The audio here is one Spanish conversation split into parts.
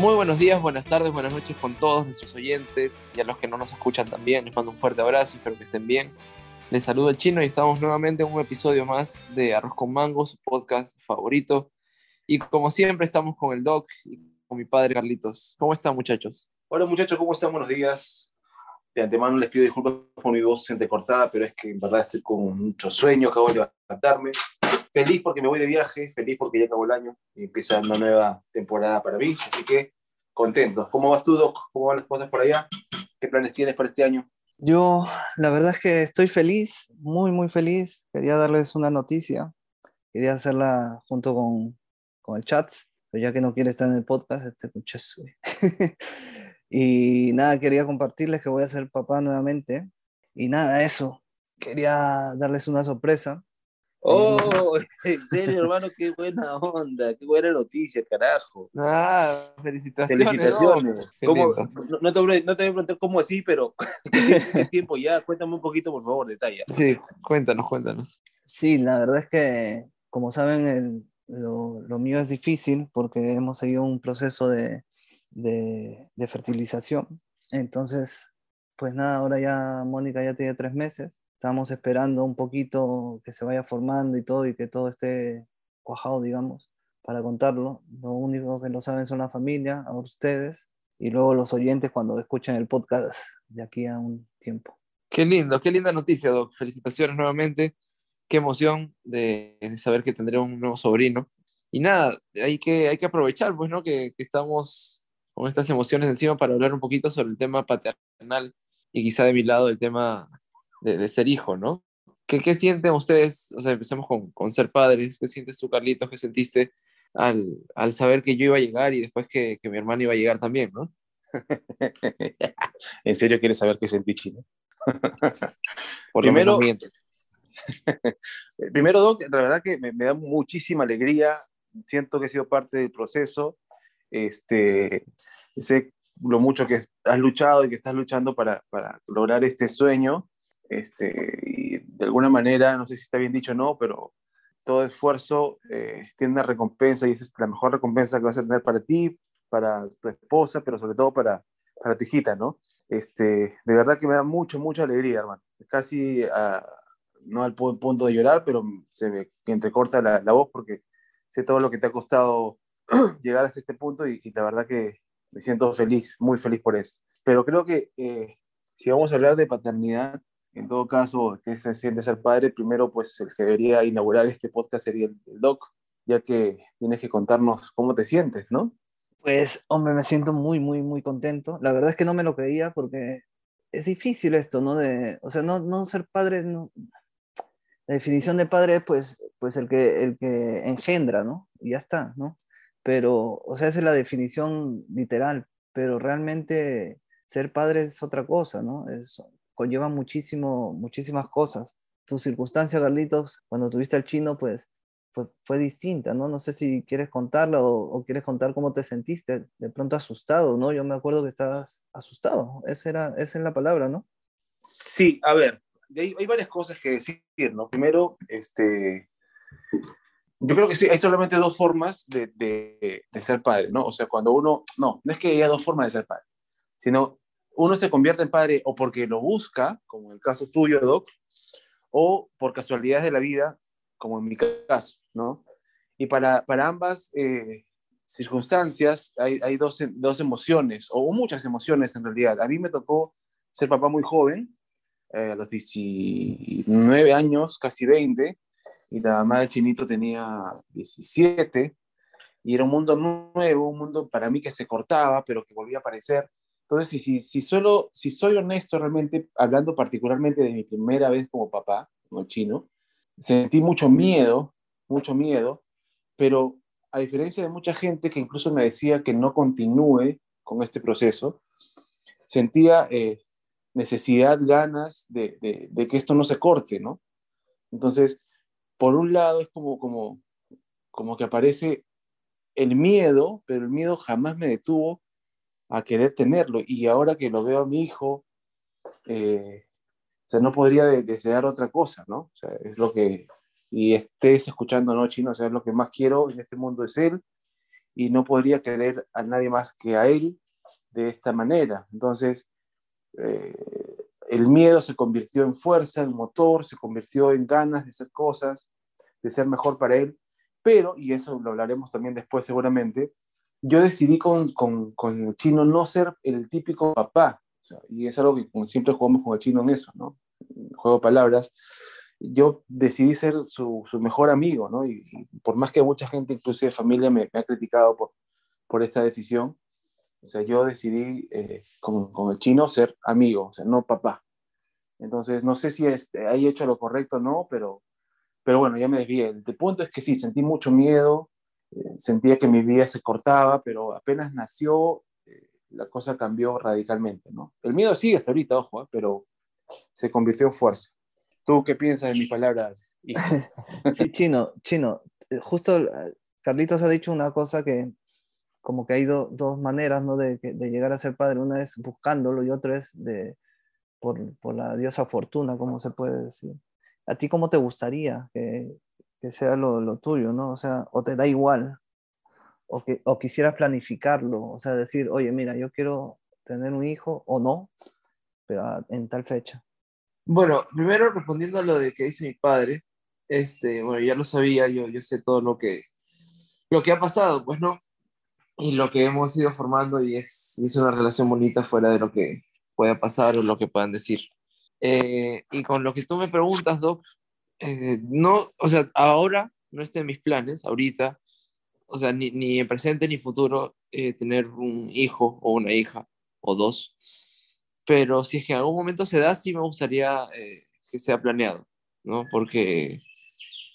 Muy buenos días, buenas tardes, buenas noches con todos nuestros oyentes y a los que no nos escuchan también. Les mando un fuerte abrazo, espero que estén bien. Les saludo el chino y estamos nuevamente en un episodio más de Arroz con Mango, su podcast favorito. Y como siempre estamos con el Doc y con mi padre Carlitos. ¿Cómo están muchachos? Hola muchachos, ¿cómo están? Buenos días. De antemano les pido disculpas por mi voz entrecortada, pero es que en verdad estoy con mucho sueño, acabo de levantarme. Feliz porque me voy de viaje, feliz porque ya acabó el año y empieza una nueva temporada para mí, así que contento. ¿Cómo vas tú, Doc? ¿Cómo van las cosas por allá? ¿Qué planes tienes para este año? Yo, la verdad es que estoy feliz, muy, muy feliz. Quería darles una noticia. Quería hacerla junto con, con el chat, pero ya que no quiere estar en el podcast, este muchacho. y nada, quería compartirles que voy a ser papá nuevamente. Y nada, eso. Quería darles una sorpresa. Oh, en serio, hermano, qué buena onda, qué buena noticia, carajo. Ah, felicitaciones. Felicitaciones. ¿Cómo- no, no te, voy- no te voy a preguntar cómo así, pero ¿qué tiempo ya? Cuéntame un poquito, por favor, detalla. Sí, cuéntanos, cuéntanos. Sí, la verdad es que, como saben, el- lo, lo mío es difícil porque hemos seguido un proceso de, de, de fertilización. Entonces, pues nada, ahora ya Mónica ya tiene tres meses. Estamos esperando un poquito que se vaya formando y todo y que todo esté cuajado, digamos, para contarlo. Lo único que lo saben son la familia, a ustedes, y luego los oyentes cuando escuchen el podcast de aquí a un tiempo. Qué lindo, qué linda noticia, Doc. Felicitaciones nuevamente. Qué emoción de, de saber que tendré un nuevo sobrino. Y nada, hay que, hay que aprovechar, pues, ¿no? Que, que estamos con estas emociones encima para hablar un poquito sobre el tema paternal y quizá de mi lado el tema de, de ser hijo, ¿no? ¿Qué, qué sienten ustedes? O sea, empecemos con, con ser padres. ¿Qué sientes tú, Carlitos? ¿Qué sentiste al, al saber que yo iba a llegar y después que, que mi hermano iba a llegar también, ¿no? ¿En serio quieres saber qué sentí, Chino? Primero-. Primero, Doc, la verdad que me, me da muchísima alegría. Siento que he sido parte del proceso. Este, sé lo mucho que has luchado y que estás luchando para, para lograr este sueño. Este, y de alguna manera, no sé si está bien dicho o no, pero todo esfuerzo eh, tiene una recompensa y esa es la mejor recompensa que vas a tener para ti, para tu esposa, pero sobre todo para, para tu hijita, ¿no? Este, de verdad que me da mucho, mucha alegría, hermano. Casi ah, no al pu- punto de llorar, pero se me entrecorta la, la voz porque sé todo lo que te ha costado llegar hasta este punto y, y la verdad que me siento feliz, muy feliz por eso. Pero creo que eh, si vamos a hablar de paternidad, en todo caso, que se siente ser padre, primero pues el que debería inaugurar este podcast sería el, el doc, ya que tienes que contarnos cómo te sientes, ¿no? Pues, hombre, me siento muy, muy, muy contento. La verdad es que no me lo creía porque es difícil esto, ¿no? De, o sea, no, no ser padre, no. La definición de padre es, pues, pues el que, el que engendra, ¿no? Y ya está, ¿no? Pero, o sea, esa es la definición literal, pero realmente ser padre es otra cosa, ¿no? Es, conlleva muchísimo, muchísimas cosas. Tu circunstancia, Carlitos, cuando tuviste al chino, pues fue, fue distinta, ¿no? No sé si quieres contarla o, o quieres contar cómo te sentiste, de pronto asustado, ¿no? Yo me acuerdo que estabas asustado, esa, era, esa es la palabra, ¿no? Sí, a ver, hay, hay varias cosas que decir, ¿no? Primero, este, yo creo que sí, hay solamente dos formas de, de, de ser padre, ¿no? O sea, cuando uno, no, no es que haya dos formas de ser padre, sino uno se convierte en padre o porque lo busca, como en el caso tuyo, Doc, o por casualidades de la vida, como en mi caso, ¿no? Y para, para ambas eh, circunstancias hay, hay dos, dos emociones, o muchas emociones en realidad. A mí me tocó ser papá muy joven, eh, a los 19 años, casi 20, y la mamá del chinito tenía 17, y era un mundo nuevo, un mundo para mí que se cortaba, pero que volvía a aparecer. Entonces, si, solo, si soy honesto realmente, hablando particularmente de mi primera vez como papá, como chino, sentí mucho miedo, mucho miedo, pero a diferencia de mucha gente que incluso me decía que no continúe con este proceso, sentía eh, necesidad, ganas de, de, de, que esto no se corte, ¿no? Entonces, por un lado es como, como, como que aparece el miedo, pero el miedo jamás me detuvo a querer tenerlo. Y ahora que lo veo a mi hijo, eh, no podría de, desear otra cosa, ¿no? O sea, es lo que, y estés escuchando, ¿no, Chino? O sea, es lo que más quiero en este mundo es él. y no podría querer a nadie más que a él de esta manera. Entonces, eh, el miedo se convirtió en fuerza, en motor, se convirtió en ganas de hacer cosas, de ser mejor para él, pero, y eso lo hablaremos también después seguramente, yo decidí con, con, con el chino no ser el típico papá, y es algo que siempre jugamos con el chino en eso, ¿no? Juego de palabras. Yo decidí ser su, su mejor amigo, ¿no? Y, por más que mucha gente, inclusive familia, me, me, ha criticado por, por esta decisión, o sea, yo decidí eh, con, con, el chino ser amigo, o sea, no papá. Entonces, no sé si este, he hecho lo correcto o no, pero, pero bueno, ya me desvié. El punto es que sí, sentí mucho miedo, eh, sentía que mi vida se cortaba, pero apenas nació, eh, la cosa cambió radicalmente, ¿no? El miedo sigue hasta ahorita, ojo, ¿eh? pero se convirtió en fuerza. ¿Tú qué piensas de mis palabras? sí, Chino, Chino, justo Carlitos ha dicho una cosa que como que hay dos maneras, ¿no? De, de, llegar a ser padre. Una es buscándolo y otra es de, por, por la diosa fortuna, como se puede decir. ¿A ti cómo te gustaría que, que sea lo, lo, tuyo, ¿no? O sea, o te da igual, o, que, o quisieras planificarlo, o sea, decir, oye, mira, yo quiero tener un hijo o no, pero en tal fecha. Bueno, primero respondiendo a lo de que dice mi padre, este, bueno, ya lo sabía, yo, yo sé todo lo que, lo que ha pasado, pues, ¿no? Y lo que hemos ido formando y es, es una relación bonita fuera de lo que pueda pasar o lo que puedan decir. Eh, y con lo que tú me preguntas, Doc, eh, no, o sea, ahora no está en mis planes, ahorita, o sea, ni, ni en presente ni futuro, eh, tener un hijo o una hija o dos. Pero si es que en algún momento se da, sí me gustaría eh, que sea planeado, ¿no? Porque,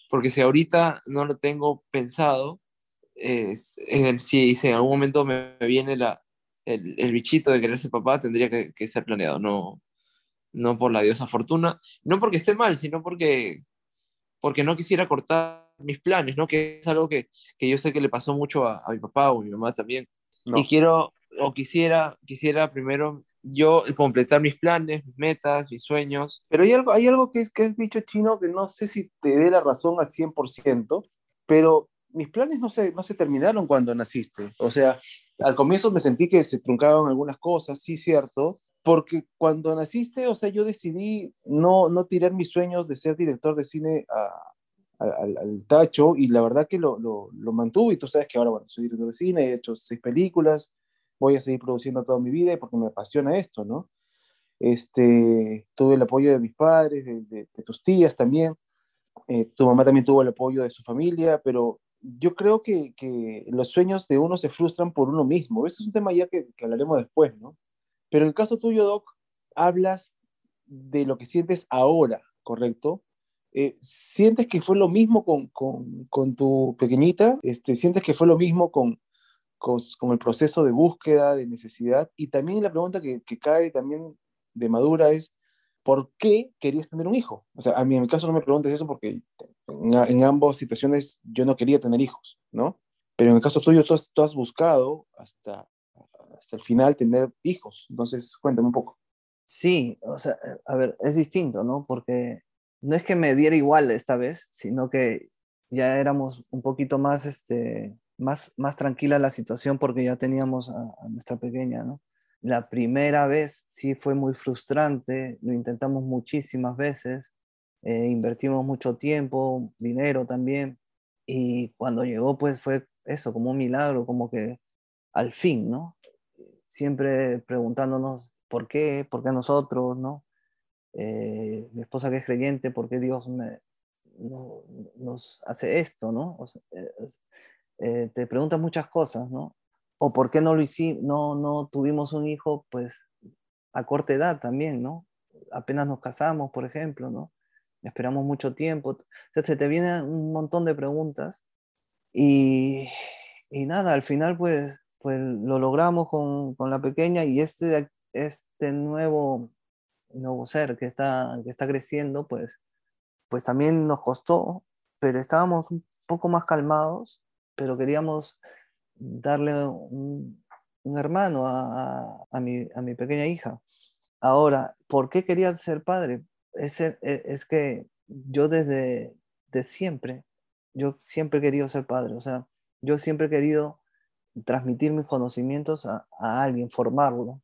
porque si ahorita no lo tengo pensado, si, si, en algún momento me, viene la, el, el, bichito de querer ser papá, tendría que, que ser planeado, no, no por la diosa fortuna, no porque esté mal, sino porque porque no quisiera cortar mis planes, ¿no? Que es algo que, que yo sé que le pasó mucho a, a, mi papá o a mi mamá también. No. Y quiero, o quisiera, quisiera primero yo completar mis planes, mis metas, mis sueños. Pero hay algo, hay algo que, es, que es dicho chino que no sé si te dé la razón al 100%, pero mis planes no se, no se terminaron cuando naciste. O sea, al comienzo me sentí que se truncaban algunas cosas, sí, cierto, porque cuando naciste, o sea, yo decidí no, no tirar mis sueños de ser director de cine a, a, al, al, tacho y la verdad que lo, lo, lo, mantuve y tú sabes que ahora, bueno, soy director de cine, he hecho seis películas, voy a seguir produciendo toda mi vida porque me apasiona esto, ¿no? Este, tuve el apoyo de mis padres, de, de, de tus tías también, eh, tu mamá también tuvo el apoyo de su familia, pero yo creo que, que, los sueños de uno se frustran por uno mismo. Ese es un tema ya que, que hablaremos después, ¿no? Pero en el caso tuyo, Doc, hablas de lo que sientes ahora, ¿correcto? Eh, ¿Sientes que fue lo mismo con, con, con, tu pequeñita? Este, ¿Sientes que fue lo mismo con, con, el proceso de búsqueda, de necesidad? Y también la pregunta que, que, cae también de madura es, ¿por qué querías tener un hijo? O sea, a mí en mi caso no me preguntes eso porque en, en ambas situaciones yo no quería tener hijos, ¿no? Pero en el caso tuyo tú has, tú has buscado hasta, hasta el final tener hijos. Entonces, cuéntame un poco. Sí, o sea, a ver, es distinto, ¿no? Porque no es que me diera igual esta vez, sino que ya éramos un poquito más, este, más, más tranquila la situación porque ya teníamos a, a nuestra pequeña, ¿no? La primera vez sí fue muy frustrante, lo intentamos muchísimas veces, eh, invertimos mucho tiempo, dinero también, y cuando llegó pues fue eso, como un milagro, como que al fin, ¿no? Siempre preguntándonos por qué, por qué nosotros, ¿no? Eh, mi esposa que es creyente, ¿por qué Dios me, no, nos hace esto, ¿no? Sea, eh, te preguntas muchas cosas, ¿no? O por qué no lo hicimos, no, no tuvimos un hijo, pues, a corta edad también, ¿no? Apenas nos casamos, por ejemplo, ¿no? Esperamos mucho tiempo. O sea, se te vienen un montón de preguntas y, y nada, al final, pues, pues lo logramos con, con la pequeña y este, este nuevo, nuevo ser que está, que está creciendo, pues, pues también nos costó, pero estábamos un poco más calmados, pero queríamos darle un, un hermano a, a, mi, a mi pequeña hija. Ahora, ¿por qué quería ser padre? Es, es que yo desde de siempre, yo siempre he querido ser padre, o sea, yo siempre he querido transmitir mis conocimientos a, a alguien, formarlo.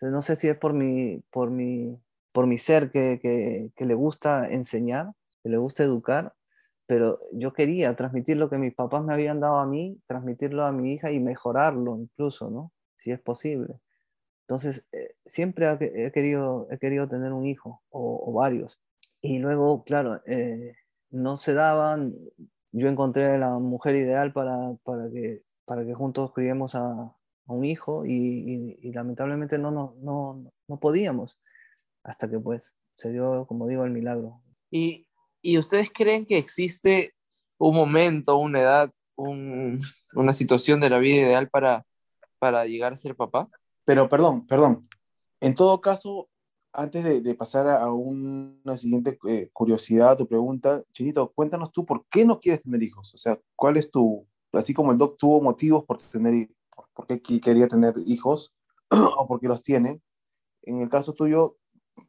no sé si es por mi, por mi, por mi ser que, que, que, le gusta enseñar, que le gusta educar, pero yo quería transmitir lo que mis papás me habían dado a mí, transmitirlo a mi hija y mejorarlo incluso, ¿no? Si es posible. Entonces, eh, siempre he querido, he querido tener un hijo o, varios. Y luego, claro, eh, no se daban. Yo encontré la mujer ideal para, para, que, para que juntos criemos a, a un hijo y, y, lamentablemente no, no, no, no podíamos hasta que pues se dio, como digo, el milagro. ¿Y, y ustedes creen que existe un momento, una edad, un, una situación de la vida ideal para, para llegar a ser papá? Pero perdón, perdón. En todo caso, antes de, pasar a una siguiente eh, curiosidad o pregunta, Chinito, cuéntanos tú por qué no quieres tener hijos. O sea, ¿cuál es tu, así como el doc tuvo motivos por tener, por, qué quería tener hijos o por qué los tiene? En el caso tuyo,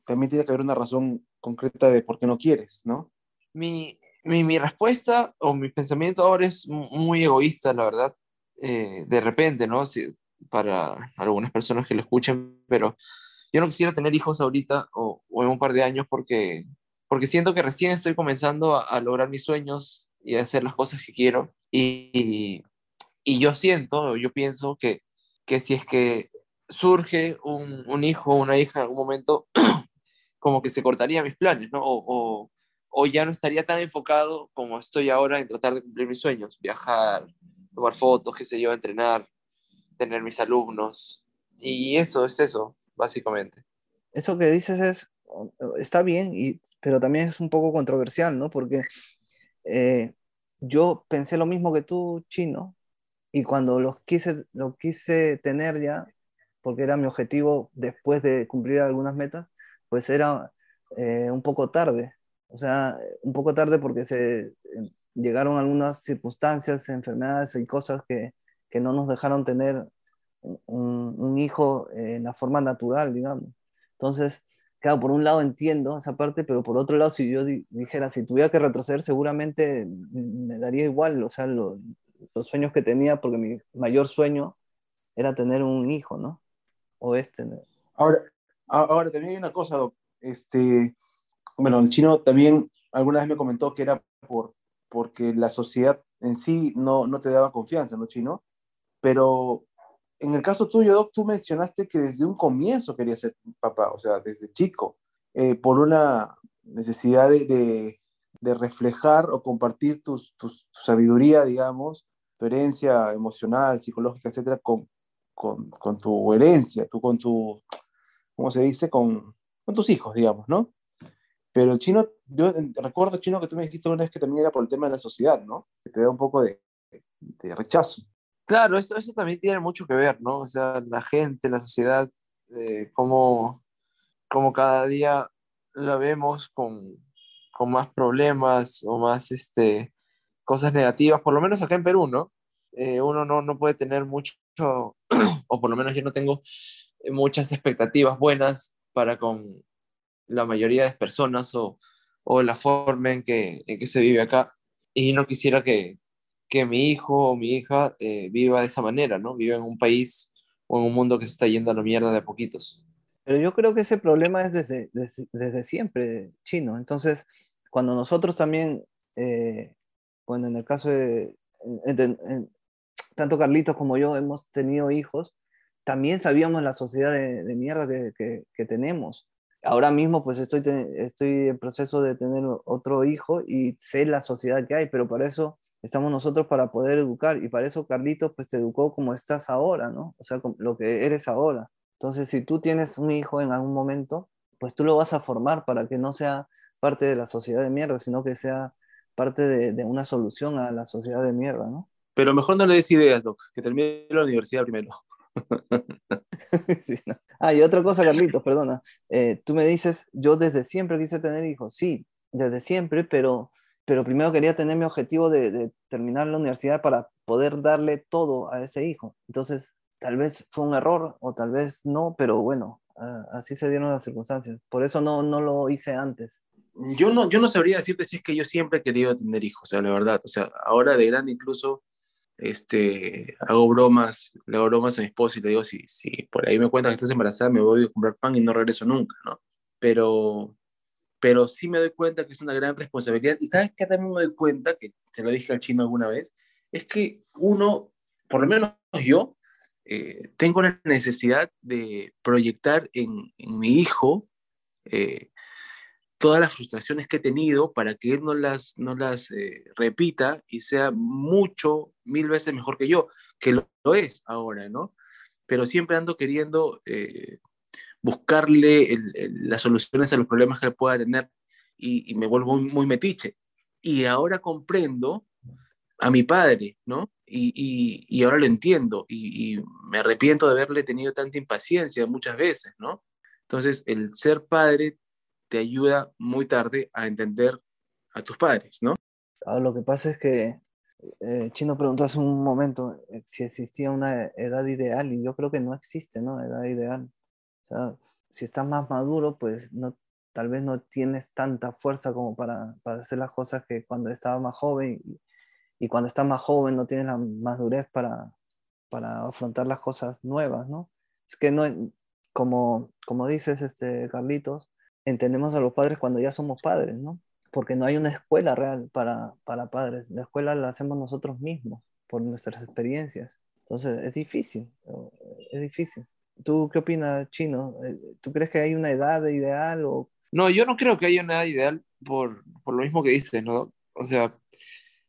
también tiene que haber una razón concreta de por qué no quieres, ¿no? Mi, mi, mi respuesta o mi pensamiento ahora es muy egoísta, la verdad. Eh, de repente, ¿no? Si, para algunas personas que lo escuchen, pero yo no quisiera tener hijos ahorita o, en un par de años porque, porque siento que recién estoy comenzando a, lograr mis sueños y a hacer las cosas que quiero. Y, y, yo siento, yo pienso que, que si es que surge un, un hijo o una hija en algún momento, como que se cortaría mis planes, ¿no? O, o, o, ya no estaría tan enfocado como estoy ahora en tratar de cumplir mis sueños, viajar, tomar fotos, qué sé yo, entrenar, tener mis alumnos. Y eso es eso, básicamente. Eso que dices es, está bien, y, pero también es un poco controversial, ¿no? Porque eh, yo pensé lo mismo que tú, chino, y cuando los quise, lo quise tener ya, porque era mi objetivo después de cumplir algunas metas, pues era eh, un poco tarde. O sea, un poco tarde porque se eh, llegaron algunas circunstancias, enfermedades y cosas que, que no nos dejaron tener un, hijo en la forma natural, digamos. Entonces, claro, por un lado entiendo esa parte, pero por otro lado, si yo dijera, si tuviera que retroceder, seguramente me daría igual, o sea, los sueños que tenía, porque mi mayor sueño era tener un hijo, ¿no? O este. Ahora, ahora también hay una cosa, Este, bueno, el chino también alguna vez me comentó que era por, porque la sociedad en sí no, no te daba confianza, ¿no, chino? Pero en el caso tuyo, Doc, tú mencionaste que desde un comienzo querías ser papá, o sea, desde chico, eh, por una necesidad de, de, reflejar o compartir tus, tu sabiduría, digamos, tu herencia emocional, psicológica, etcétera, con, con, con, tu herencia, tú con tu, ¿cómo se dice? Con, con tus hijos, digamos, ¿no? Pero el chino, yo recuerdo, chino, que tú me dijiste una vez que también era por el tema de la sociedad, ¿no? Que te da un poco de, de rechazo. Claro, eso, eso también tiene mucho que ver, ¿no? O sea, la gente, la sociedad, eh, cómo, cada día la vemos con, con, más problemas o más este, cosas negativas, por lo menos acá en Perú, ¿no? Eh, uno no, no puede tener mucho, o por lo menos yo no tengo muchas expectativas buenas para con la mayoría de personas o, o la forma en que, en que se vive acá. Y no quisiera que, que mi hijo o mi hija eh, viva de esa manera, ¿no? Viva en un país o en un mundo que se está yendo a la mierda de a poquitos. Pero yo creo que ese problema es desde, desde, siempre chino. Entonces, cuando nosotros también, eh, bueno, en el caso de, tanto Carlitos como yo hemos tenido hijos, también sabíamos la sociedad de, mierda que, que, tenemos. Ahora mismo pues estoy, estoy en proceso de tener otro hijo y sé la sociedad que hay, pero para eso estamos nosotros para poder educar y para eso Carlitos pues te educó como estás ahora, ¿no? O sea, lo que eres ahora. Entonces, si tú tienes un hijo en algún momento, pues tú lo vas a formar para que no sea parte de la sociedad de mierda, sino que sea parte de, una solución a la sociedad de mierda, ¿no? Pero mejor no le des ideas, Doc, que termine la universidad primero. Ah, y otra cosa, Carlitos, perdona. Eh, tú me dices, yo desde siempre quise tener hijos. Sí, desde siempre, pero pero primero quería tener mi objetivo de, terminar la universidad para poder darle todo a ese hijo. Entonces, tal vez fue un error o tal vez no, pero bueno, así se dieron las circunstancias. Por eso no, no lo hice antes. Yo no, yo no sabría decirte si es que yo siempre he querido tener hijos, o sea, la verdad. O sea, ahora de grande incluso este, hago bromas, le hago bromas a mi esposo y le digo, si, si por ahí me cuentan que estás embarazada, me voy a comprar pan y no regreso nunca, ¿no? Pero, pero sí me doy cuenta que es una gran responsabilidad. Y sabes que también me doy cuenta, que se lo dije al chino alguna vez, es que uno, por lo menos yo, eh, tengo la necesidad de proyectar en, en mi hijo eh, todas las frustraciones que he tenido para que él no las, no las eh, repita y sea mucho, mil veces mejor que yo, que lo, es ahora, ¿no? Pero siempre ando queriendo buscarle las soluciones a los problemas que pueda tener y, me vuelvo muy, metiche. Y ahora comprendo a mi padre, ¿no? Y, y, ahora lo entiendo y, y, me arrepiento de haberle tenido tanta impaciencia muchas veces, ¿no? Entonces, el ser padre te ayuda muy tarde a entender a tus padres, ¿no? Ah, lo que pasa es que eh, Chino preguntó hace un momento eh, si existía una edad ideal y yo creo que no existe, ¿no? Edad ideal. Si estás más maduro, pues no, tal vez no tienes tanta fuerza como para, para hacer las cosas que cuando estabas más joven y, y, cuando estás más joven no tienes la madurez para, para afrontar las cosas nuevas, ¿no? Es que no, como, como dices, este, Carlitos, entendemos a los padres cuando ya somos padres, ¿no? Porque no hay una escuela real para, para padres. La escuela la hacemos nosotros mismos por nuestras experiencias. Entonces es difícil, es difícil. ¿Tú qué opinas, Chino? Eh, ¿Tú crees que hay una edad ideal o...? No, yo no creo que haya una edad ideal por, por lo mismo que dices, ¿no? O sea,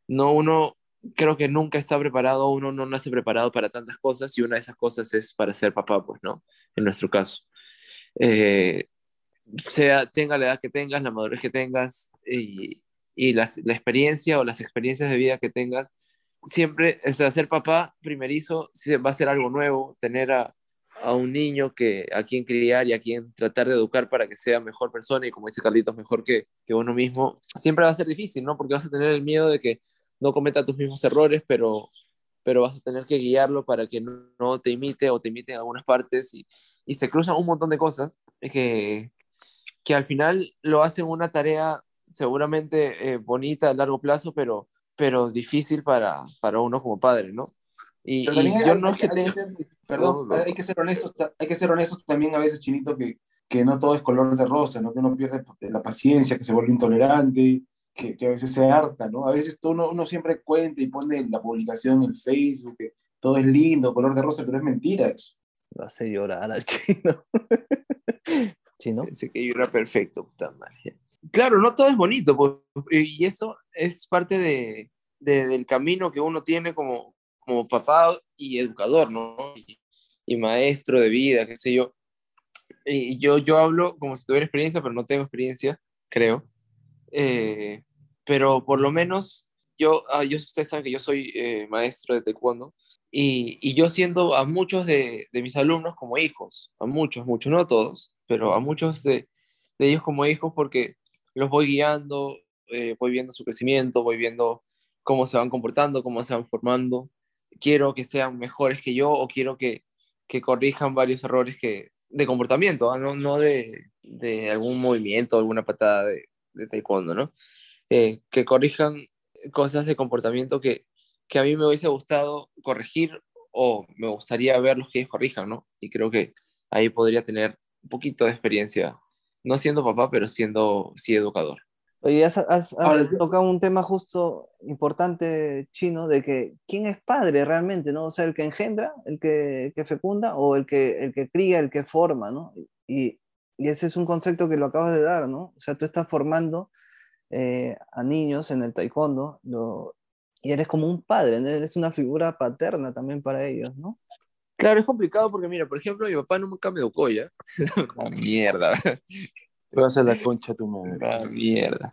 no uno, creo que nunca está preparado, uno no nace preparado para tantas cosas y una de esas cosas es para ser papá, pues, ¿no? En nuestro caso. Eh, sea, tenga la edad que tengas, la madurez que tengas y, y la experiencia o las experiencias de vida que tengas, siempre, o sea, ser papá primerizo va a ser algo nuevo, tener a, a, un niño que, a quien criar y a quien tratar de educar para que sea mejor persona y como dice Carlitos, mejor que, que uno mismo, siempre va a ser difícil, ¿no? Porque vas a tener el miedo de que no cometa tus mismos errores, pero, pero vas a tener que guiarlo para que no, te imite o te imite en algunas partes y, y se cruzan un montón de cosas que, que al final lo hacen una tarea seguramente eh, bonita a largo plazo, pero, pero difícil para, para uno como padre, ¿no? Y, yo no es que tenga... Perdón, hay que ser honestos, hay que ser honestos también a veces, Chinito, que, que no todo es color de rosa, ¿no? Que uno pierde la paciencia, que se vuelve intolerante, que, que a veces se harta, ¿no? A veces uno, uno siempre cuenta y pone la publicación en Facebook, que todo es lindo, color de rosa, pero es mentira eso. Lo hace llorar al chino. ¿no? Pensé que era perfecto, puta madre. Claro, no todo es bonito, pues, y eso es parte de, del camino que uno tiene como, como papá y educador, ¿no? Y, maestro de vida, qué sé yo. Y yo, yo hablo como si tuviera experiencia, pero no tengo experiencia, creo. Eh, pero por lo menos yo, ah, yo, ustedes saben que yo soy eh, maestro de taekwondo y, y, yo siendo a muchos de, de, mis alumnos como hijos, a muchos, muchos, no a todos, pero a muchos de, ellos como hijos porque los voy guiando, eh, voy viendo su crecimiento, voy viendo cómo se van comportando, cómo se van formando. Quiero que sean mejores que yo o quiero que, que corrijan varios errores que, de comportamiento, ¿ah? no, no de, de, algún movimiento, alguna patada de, de taekwondo, ¿no? Eh, que corrijan cosas de comportamiento que, que a mí me hubiese gustado corregir o me gustaría ver los que ellos corrijan, ¿no? Y creo que ahí podría tener un poquito de experiencia, no siendo papá, pero siendo sí educador. Oye, has, has, tocado un tema justo importante chino de que quién es padre realmente, ¿no? O sea, el que engendra, el que, que fecunda o el que, el que cría, el que forma, ¿no? Y, y, ese es un concepto que lo acabas de dar, ¿no? O sea, tú estás formando eh, a niños en el taekwondo lo, y eres como un padre, eres una figura paterna también para ellos, ¿no? Claro, es complicado porque, mira, por ejemplo, mi papá nunca me educó ya. Mierda. Vas a la concha tu madre. La mierda.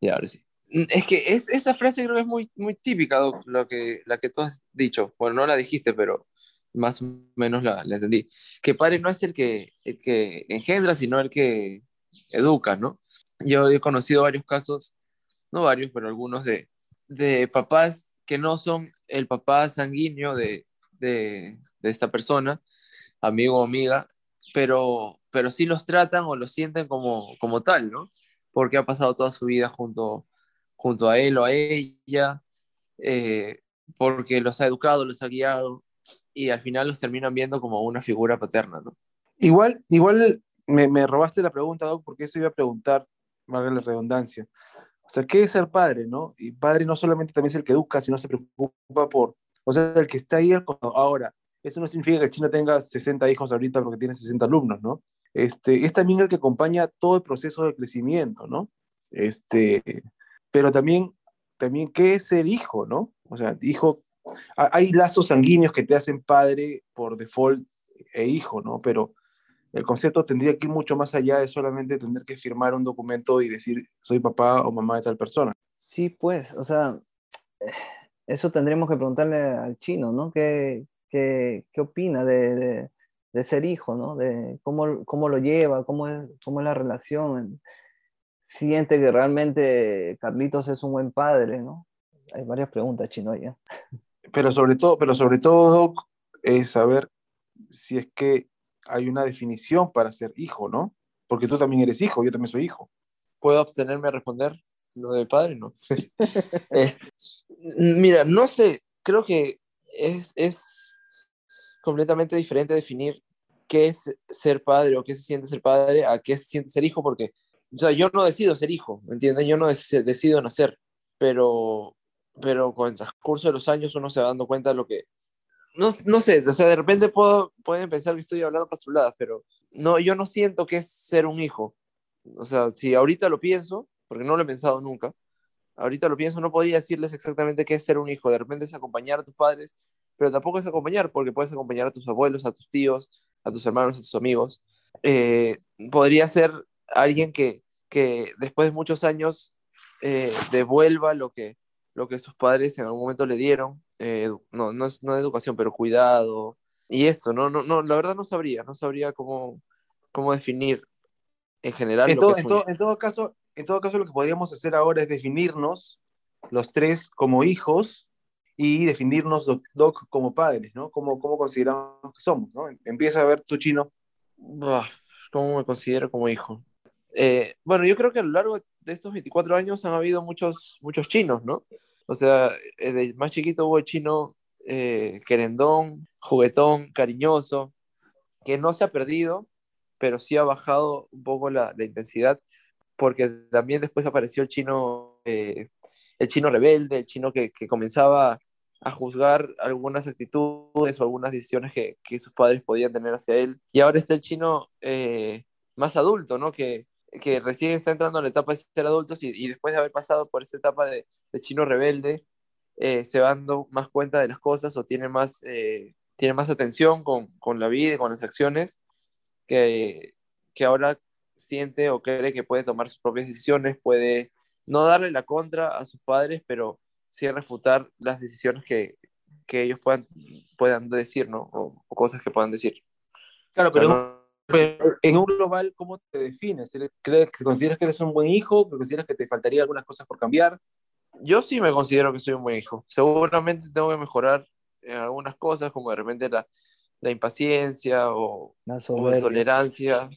Y ahora sí. Mm, es que es, esa frase creo que es muy, muy típica, lo que, la que tú has dicho. Bueno, no la dijiste, pero más o menos la, la entendí. Que padre no es el que, el que engendra, sino el que educa, ¿no? Yo he conocido varios casos, no varios, pero algunos de, de papás que no son el papá sanguíneo de, de, de esta persona, amigo o amiga, pero, pero sí los tratan o los sienten como, como tal, ¿no? Porque ha pasado toda su vida junto, junto a él o a ella, eh, porque los ha educado, los ha guiado y al final los terminan viendo como una figura paterna, ¿no? Igual, igual me, me robaste la pregunta, Doc, porque eso iba a preguntar, valga la redundancia. O sea, ¿qué es ser padre, no? Y padre no solamente también es el que educa, sino se preocupa por, o sea, el que está ahí ahora. Eso no significa que el chino tenga 60 hijos ahorita porque tiene 60 alumnos, ¿no? Este, es también el que acompaña todo el proceso de crecimiento, ¿no? Este, pero también, también, ¿qué es ser hijo, no? O sea, hijo, hay lazos sanguíneos que te hacen padre por default e hijo, ¿no? Pero el concepto tendría que ir mucho más allá de solamente tener que firmar un documento y decir soy papá o mamá de tal persona. Sí, pues, o sea, eso tendríamos que preguntarle al chino, ¿no? ¿Qué, qué, qué opina de, de, de, ser hijo, ¿no? De cómo, cómo lo lleva, cómo es, cómo es la relación. Siente que realmente Carlitos es un buen padre, ¿no? Hay varias preguntas, chino, ya. Pero sobre todo, pero sobre todo, es saber si es que hay una definición para ser hijo, ¿no? Porque tú también eres hijo, yo también soy hijo. ¿Puedo abstenerme a responder lo de padre? No. eh, mira, no sé, creo que es, es completamente diferente definir qué es ser padre o qué se siente ser padre a qué se siente ser hijo, porque, o sea, yo no decido ser hijo, ¿me entiendes? Yo no decido nacer, pero, pero con el transcurso de los años uno se va dando cuenta de lo que, no, no sé, o sea, de repente puedo, pueden pensar que estoy hablando pastuladas, pero no, yo no siento que es ser un hijo. O sea, si ahorita lo pienso, porque no lo he pensado nunca, ahorita lo pienso, no podría decirles exactamente qué es ser un hijo. De repente es acompañar a tus padres, pero tampoco es acompañar, porque puedes acompañar a tus abuelos, a tus tíos, a tus hermanos, a tus amigos. Eh, podría ser alguien que, que después de muchos años eh, devuelva lo que, lo que sus padres en algún momento le dieron, eh, no, no, no educación, pero cuidado, y eso, no, no, no, la verdad no sabría, no sabría cómo, cómo definir en general. En, todo, en, todo, en, todo, caso, en todo caso, lo que podríamos hacer ahora es definirnos los tres como hijos y definirnos, Doc, doc como padres, ¿no? ¿Cómo, ¿Cómo, consideramos que somos, ¿no? Empieza a ver tu chino. ¿Cómo me considero como hijo? Eh, bueno, yo creo que a lo largo de estos 24 años han habido muchos, muchos chinos, ¿no? O sea, de más chiquito hubo el chino eh, querendón, juguetón, cariñoso, que no se ha perdido, pero sí ha bajado un poco la, la intensidad, porque también después apareció el chino, eh, el chino rebelde, el chino que, que, comenzaba a juzgar algunas actitudes o algunas decisiones que, que, sus padres podían tener hacia él. Y ahora está el chino eh, más adulto, ¿no? Que, que recién está entrando en la etapa de ser adultos y, después de haber pasado por esa etapa de, de chino rebelde, eh, se va dando más cuenta de las cosas o tiene más, eh, tiene más atención con, con, la vida y con las acciones, que, que ahora siente o cree que puede tomar sus propias decisiones, puede no darle la contra a sus padres, pero sí refutar las decisiones que, que ellos puedan, puedan decir, ¿no? O, o, cosas que puedan decir. Claro, pero, o sea, no... pero, en un global, ¿cómo te defines? ¿Crees, ¿Consideras que eres un buen hijo? ¿Consideras que te faltaría algunas cosas por cambiar? yo sí me considero que soy un buen hijo. Seguramente tengo que mejorar en algunas cosas, como de repente la, la impaciencia o la o tolerancia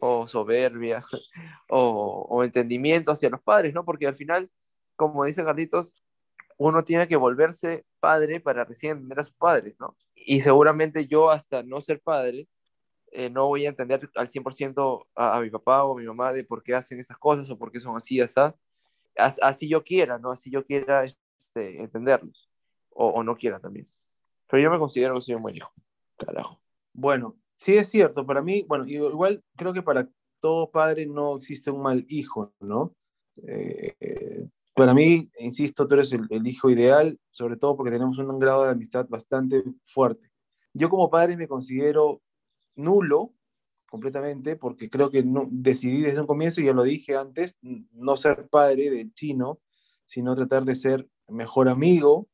o soberbia o, o, entendimiento hacia los padres, ¿no? Porque al final, como dice Carlitos, uno tiene que volverse padre para recién entender a sus padres, ¿no? Y seguramente yo hasta no ser padre, eh, no voy a entender al 100% a, a mi papá o a mi mamá de por qué hacen esas cosas o por qué son así, así así yo quiera, ¿no? Así yo quiera este, entenderlos, o, o, no quiera también. Pero yo me considero que soy un buen hijo, carajo. Bueno, sí es cierto, para mí, bueno, igual creo que para todo padre no existe un mal hijo, ¿no? Eh, para mí, insisto, tú eres el, hijo ideal, sobre todo porque tenemos un grado de amistad bastante fuerte. Yo como padre me considero nulo, completamente, porque creo que no, decidí desde un comienzo, y ya lo dije antes, no ser padre del chino, sino tratar de ser mejor amigo.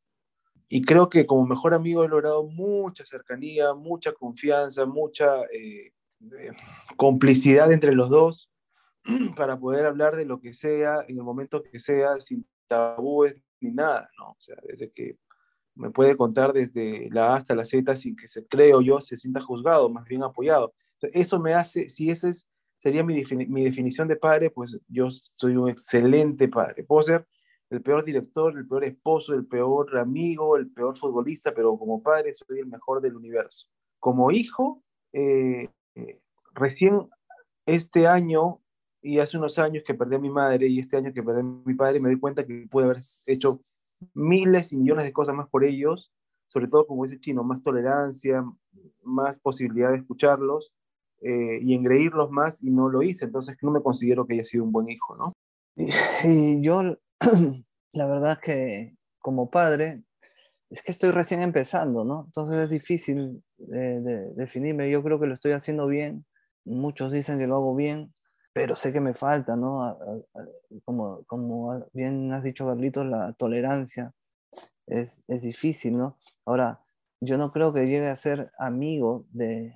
Y creo que como mejor amigo he logrado mucha cercanía, mucha confianza, mucha eh, eh, complicidad entre los dos para poder hablar de lo que sea, en el momento que sea, sin tabúes ni nada, ¿no? O sea, desde que me puede contar desde la A hasta la Z sin que se creo yo se sienta juzgado, más bien apoyado. Eso me hace, si esa es, sería mi, defini mi, definición de padre, pues yo soy un excelente padre. Puedo ser el peor director, el peor esposo, el peor amigo, el peor futbolista, pero como padre soy el mejor del universo. Como hijo, eh, eh, recién este año y hace unos años que perdí a mi madre y este año que perdí a mi padre, me doy cuenta que pude haber hecho miles y millones de cosas más por ellos, sobre todo como dice Chino, más tolerancia, más posibilidad de escucharlos eh, y engreírlos más y no lo hice, entonces no me considero que haya sido un buen hijo, ¿no? Y, yo, la verdad es que como padre, es que estoy recién empezando, ¿no? Entonces es difícil de, definirme. Yo creo que lo estoy haciendo bien. Muchos dicen que lo hago bien, pero sé que me falta, ¿no? como, como bien has dicho, Carlitos, la tolerancia es, es difícil, ¿no? Ahora, yo no creo que llegue a ser amigo de,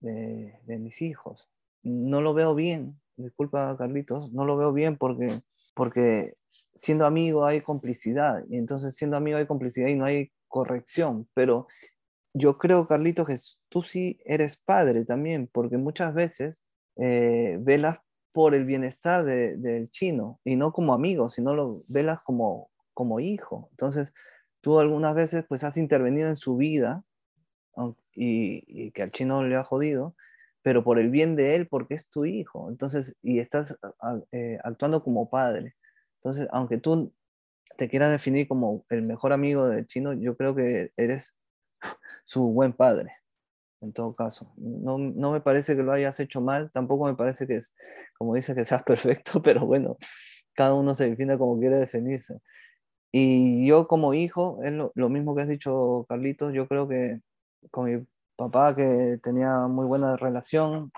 de, mis hijos. No lo veo bien, disculpa Carlitos, no lo veo bien porque, porque siendo amigo hay complicidad, y entonces siendo amigo hay complicidad y no hay corrección, pero yo creo, Carlitos, que tú sí eres padre también, porque muchas veces eh, velas por el bienestar del chino, y no como amigo, sino lo velas como, como hijo. Entonces, tú algunas veces pues has intervenido en su vida, y, y que al chino le ha jodido, pero por el bien de él, porque es tu hijo. Entonces, y estás eh, actuando como padre. Entonces, aunque tú te quieras definir como el mejor amigo de Chino, yo creo que eres su buen padre, en todo caso. No, no me parece que lo hayas hecho mal, tampoco me parece que, es, como dice, que seas perfecto, pero bueno, cada uno se define como quiere definirse. Y yo como hijo, es lo, lo mismo que has dicho, Carlitos, yo creo que con mi papá que tenía muy buena relación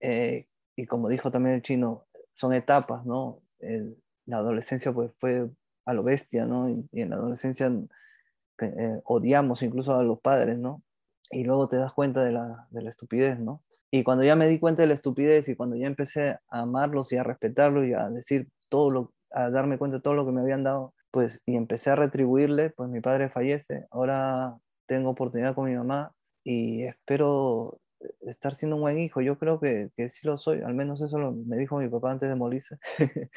eh, y como dijo también el chino, son etapas, ¿no? la adolescencia pues fue a lo bestia, ¿no? Y, en la adolescencia eh, odiamos incluso a los padres, ¿no? Y luego te das cuenta de la, de la estupidez, ¿no? Y cuando ya me di cuenta de la estupidez y cuando ya empecé a amarlos y a respetarlos y a decir todo lo, a darme cuenta de todo lo que me habían dado, pues y empecé a retribuirle, pues mi padre fallece, ahora tengo oportunidad con mi mamá y espero estar siendo un buen hijo. Yo creo que, que sí lo soy, al menos eso me dijo mi papá antes de morirse.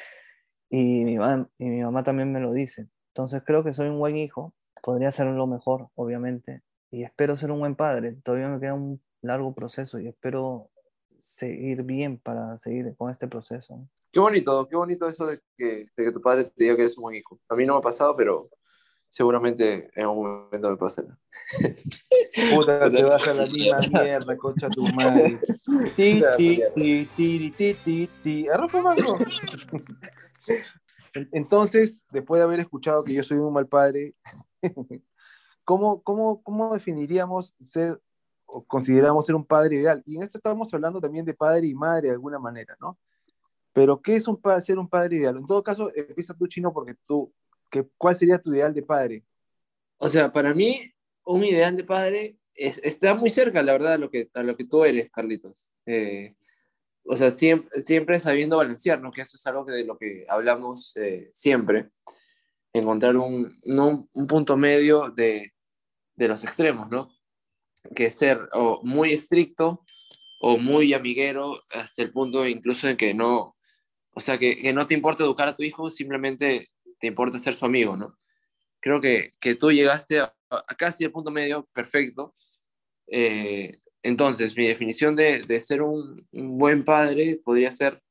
y, mi y mi mamá también me lo dice. Entonces creo que soy un buen hijo, podría ser lo mejor, obviamente, y espero ser un buen padre. Todavía me queda un largo proceso y espero seguir bien para seguir con este proceso. Qué bonito, qué bonito eso de que, de que tu padre te diga que eres un buen hijo. A mí no me ha pasado, pero seguramente en un momento me pasará. Puta, te vas a la misma mierda, concha tu madre. Ti, ti, ti, ti, ti, ti, ti. Entonces, después de haber escuchado que yo soy un mal padre, ¿cómo, cómo, cómo definiríamos ser o consideramos ser un padre ideal? Y en esto estamos hablando también de padre y madre de alguna manera, ¿no? Pero, ¿qué es un, ser un padre ideal? En todo caso, empieza tú, Chino, porque tú ¿cuál sería tu ideal de padre? O sea, para mí, un ideal de padre está muy cerca, la verdad, a lo que, a lo que tú eres, Carlitos. Eh, o sea, siempre, siempre sabiendo balancear, ¿no? Que eso es algo que de lo que hablamos eh, siempre. Encontrar un, un, punto medio de, de, los extremos, ¿no? Que ser o muy estricto o muy amiguero hasta el punto incluso en que no, o sea, que, que no te importa educar a tu hijo, simplemente te importa ser su amigo, ¿no? Creo que, que tú llegaste a, casi el punto medio perfecto. Eh, entonces, mi definición de, de ser un, buen padre podría ser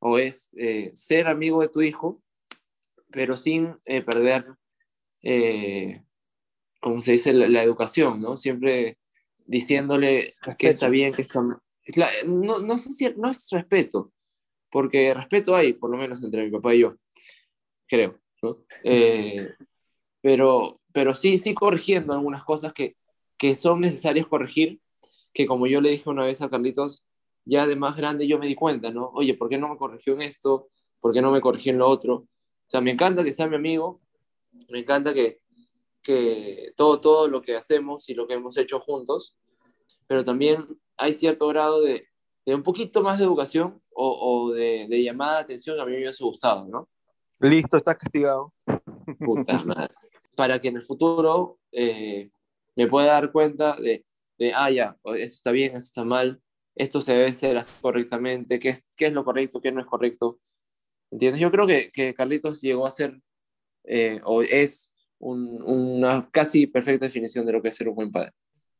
o es eh, ser amigo de tu hijo, pero sin eh, perder, como se dice, la, educación, ¿no? Siempre diciéndole que está bien, que está mal. No, no sé si no es respeto, porque respeto hay, por lo menos entre mi papá y yo, creo. Eh, pero, pero sí, sí corrigiendo algunas cosas que, que son necesarias corregir, que como yo le dije una vez a Carlitos, ya de más grande yo me di cuenta, ¿no? Oye, ¿por qué no me corrigió en esto? ¿Por qué no me corrigió en lo otro? O sea, me encanta que sea mi amigo, me encanta que, que todo, todo lo que hacemos y lo que hemos hecho juntos, pero también hay cierto grado de, de un poquito más de educación o, o de, de, llamada de atención que a mí me hubiese gustado, ¿no? Listo, estás castigado. Puta madre. Para que en el futuro eh, me pueda dar cuenta de, de, ah, ya, esto está bien, esto está mal, esto se debe hacer así correctamente, qué es, qué es lo correcto, qué no es correcto. ¿Entiendes? Yo creo que, que Carlitos llegó a ser eh, o es una casi perfecta definición de lo que es ser un buen padre?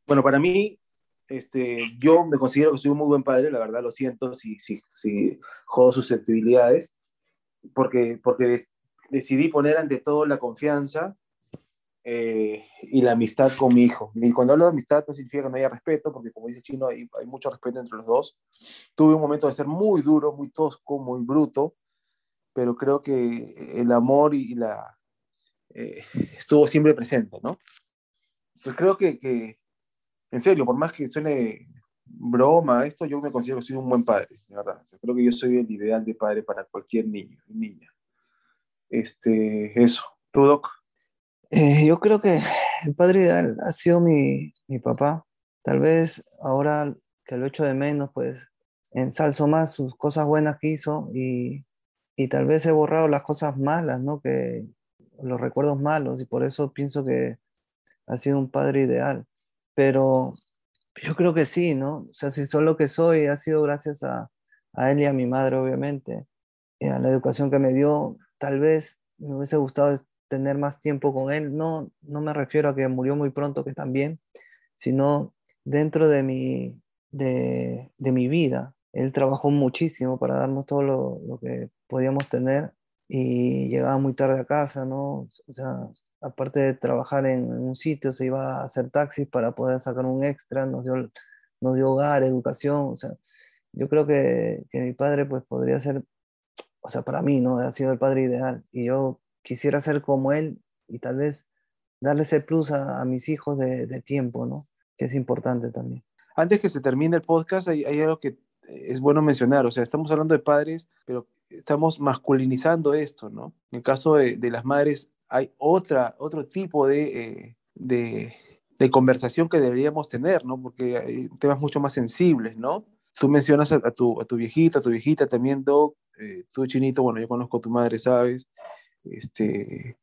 Bueno, para mí, este, yo me considero que soy un muy buen padre, la verdad lo siento si, si, si jodo susceptibilidades, porque, porque decidí poner ante todo la confianza eh, y la amistad con mi hijo. Y cuando hablo de amistad no significa que no haya respeto, porque como dice Chino, hay, hay mucho respeto entre los dos. Tuve un momento de ser muy duro, muy tosco, muy bruto, pero creo que el amor y la eh, estuvo siempre presente, ¿no? Entonces creo que, que, en serio, por más que suene broma esto, yo me considero que soy un buen padre, de verdad. creo que yo soy el ideal de padre para cualquier niño y niña. Este, eso. ¿Tú, Doc? Eh, yo creo que el padre ideal ha sido mi, mi papá. Tal vez ahora que lo echo de menos, pues ensalzo más sus cosas buenas que hizo y, y tal vez he borrado las cosas malas, ¿no? Que los recuerdos malos y por eso pienso que ha sido un padre ideal. Pero yo creo que sí, ¿no? O sea, si soy lo que soy, ha sido gracias a, a él y a mi madre, obviamente, y a la educación que me dio. Tal vez me hubiese gustado tener más tiempo con él. No, no me refiero a que murió muy pronto, que también, sino dentro de mi, de, de mi vida. Él trabajó muchísimo para darnos todo lo, lo, que podíamos tener y llegaba muy tarde a casa, ¿no? O sea, aparte de trabajar en, un sitio, se iba a hacer taxis para poder sacar un extra, nos dio, nos dio hogar, educación, o sea, yo creo que, que mi padre pues podría ser, o sea, para mí, ¿no? Ha sido el padre ideal y yo quisiera ser como él y tal vez darle ese plus a, a mis hijos de, de, tiempo, ¿no? Que es importante también. Antes que se termine el podcast, hay, hay, algo que es bueno mencionar, o sea, estamos hablando de padres, pero estamos masculinizando esto, ¿no? En el caso de, las madres, hay otra, otro tipo de, eh, de, de, conversación que deberíamos tener, ¿no? Porque hay temas mucho más sensibles, ¿no? Tú mencionas a, tu, a tu viejita, a tu viejita también, Doc, eh, tú, Chinito, bueno, yo conozco a tu madre, ¿sabes? este,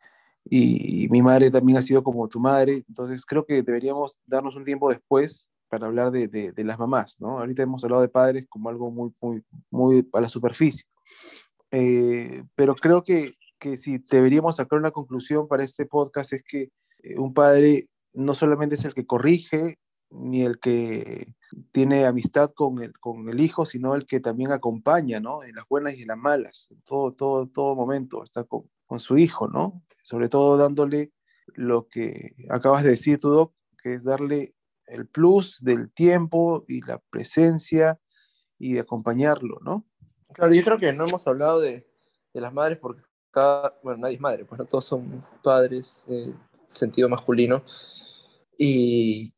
y, mi madre también ha sido como tu madre, entonces creo que deberíamos darnos un tiempo después para hablar de, de, de, las mamás, ¿no? Ahorita hemos hablado de padres como algo muy, muy, muy a la superficie, eh, pero creo que, que si deberíamos sacar una conclusión para este podcast es que eh, un padre no solamente es el que corrige, ni el que tiene amistad con el, con el hijo, sino el que también acompaña, ¿no? En las buenas y en las malas, en todo, todo, todo momento está con, con su hijo, ¿no? Sobre todo dándole lo que acabas de decir tú, Doc, que es darle el plus del tiempo y la presencia y de acompañarlo, ¿no? Claro, yo creo que no hemos hablado de, de las madres porque cada, bueno, nadie es madre, pues no todos son padres eh, sentido masculino. Y,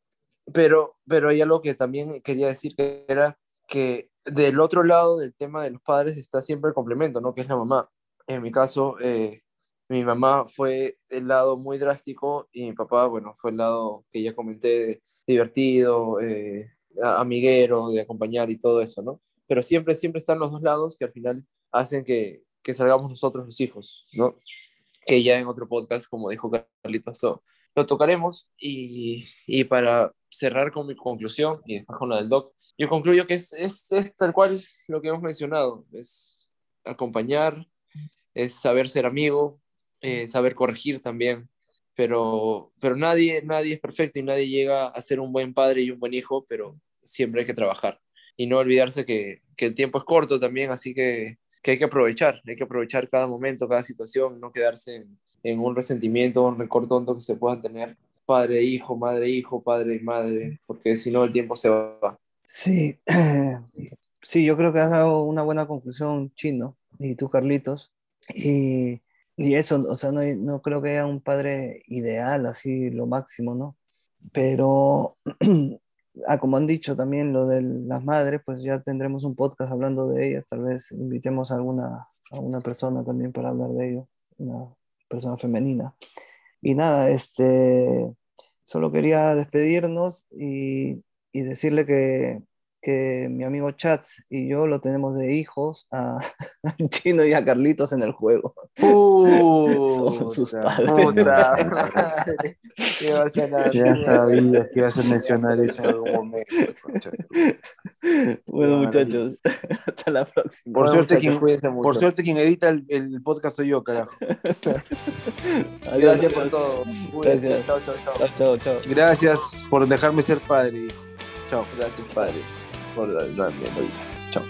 pero, pero hay algo que también quería decir que era que del otro lado del tema de los padres está siempre el complemento, ¿no? Que es la mamá en mi caso, eh, mi mamá fue el lado muy drástico y mi papá, bueno, fue el lado que ya comenté, divertido, eh, amiguero, de acompañar y todo eso, ¿no? Pero siempre, siempre están los dos lados que al final hacen que, que salgamos nosotros los hijos, ¿no? Que ya en otro podcast, como dijo Carlitos, lo, lo tocaremos. Y, y, para cerrar con mi conclusión y después con la del doc, yo concluyo que es, es, es tal cual lo que hemos mencionado, es acompañar, es saber ser amigo, eh, saber corregir también, pero, pero nadie, nadie es perfecto y nadie llega a ser un buen padre y un buen hijo, pero siempre hay que trabajar. Y no olvidarse que, que el tiempo es corto también, así que, que, hay que aprovechar, hay que aprovechar cada momento, cada situación, no quedarse en, un resentimiento, un rencor tonto que se pueda tener padre, hijo, madre, hijo, padre y madre, porque si no el tiempo se va. Sí, sí, yo creo que has dado una buena conclusión, Chino y tú, Carlitos. Y, y eso, o sea, no, no, creo que haya un padre ideal, así lo máximo, ¿no? Pero, ah, como han dicho también lo de las madres, pues ya tendremos un podcast hablando de ellas, tal vez invitemos a alguna, persona también para hablar de ello, una persona femenina. Y nada, este, solo quería despedirnos y, y decirle que, que mi amigo Chats y yo lo tenemos de hijos a, a Chino y a Carlitos en el juego. Sus Puta, padres. puta madre. Ya sabía que ibas a mencionar eso en algún momento. concha. Bueno, muchachos, hasta la próxima. Por Bueno, suerte, muchachos, quien, cuídense mucho. por suerte quien edita el, el podcast soy yo, carajo. Adiós. Gracias por todo. Gracias. Chao, chao, chao. Chao, chao, chao. Gracias por dejarme ser padre. hijo. Chao. Gracias, padre, por darme bolita. Chao.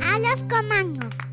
A los.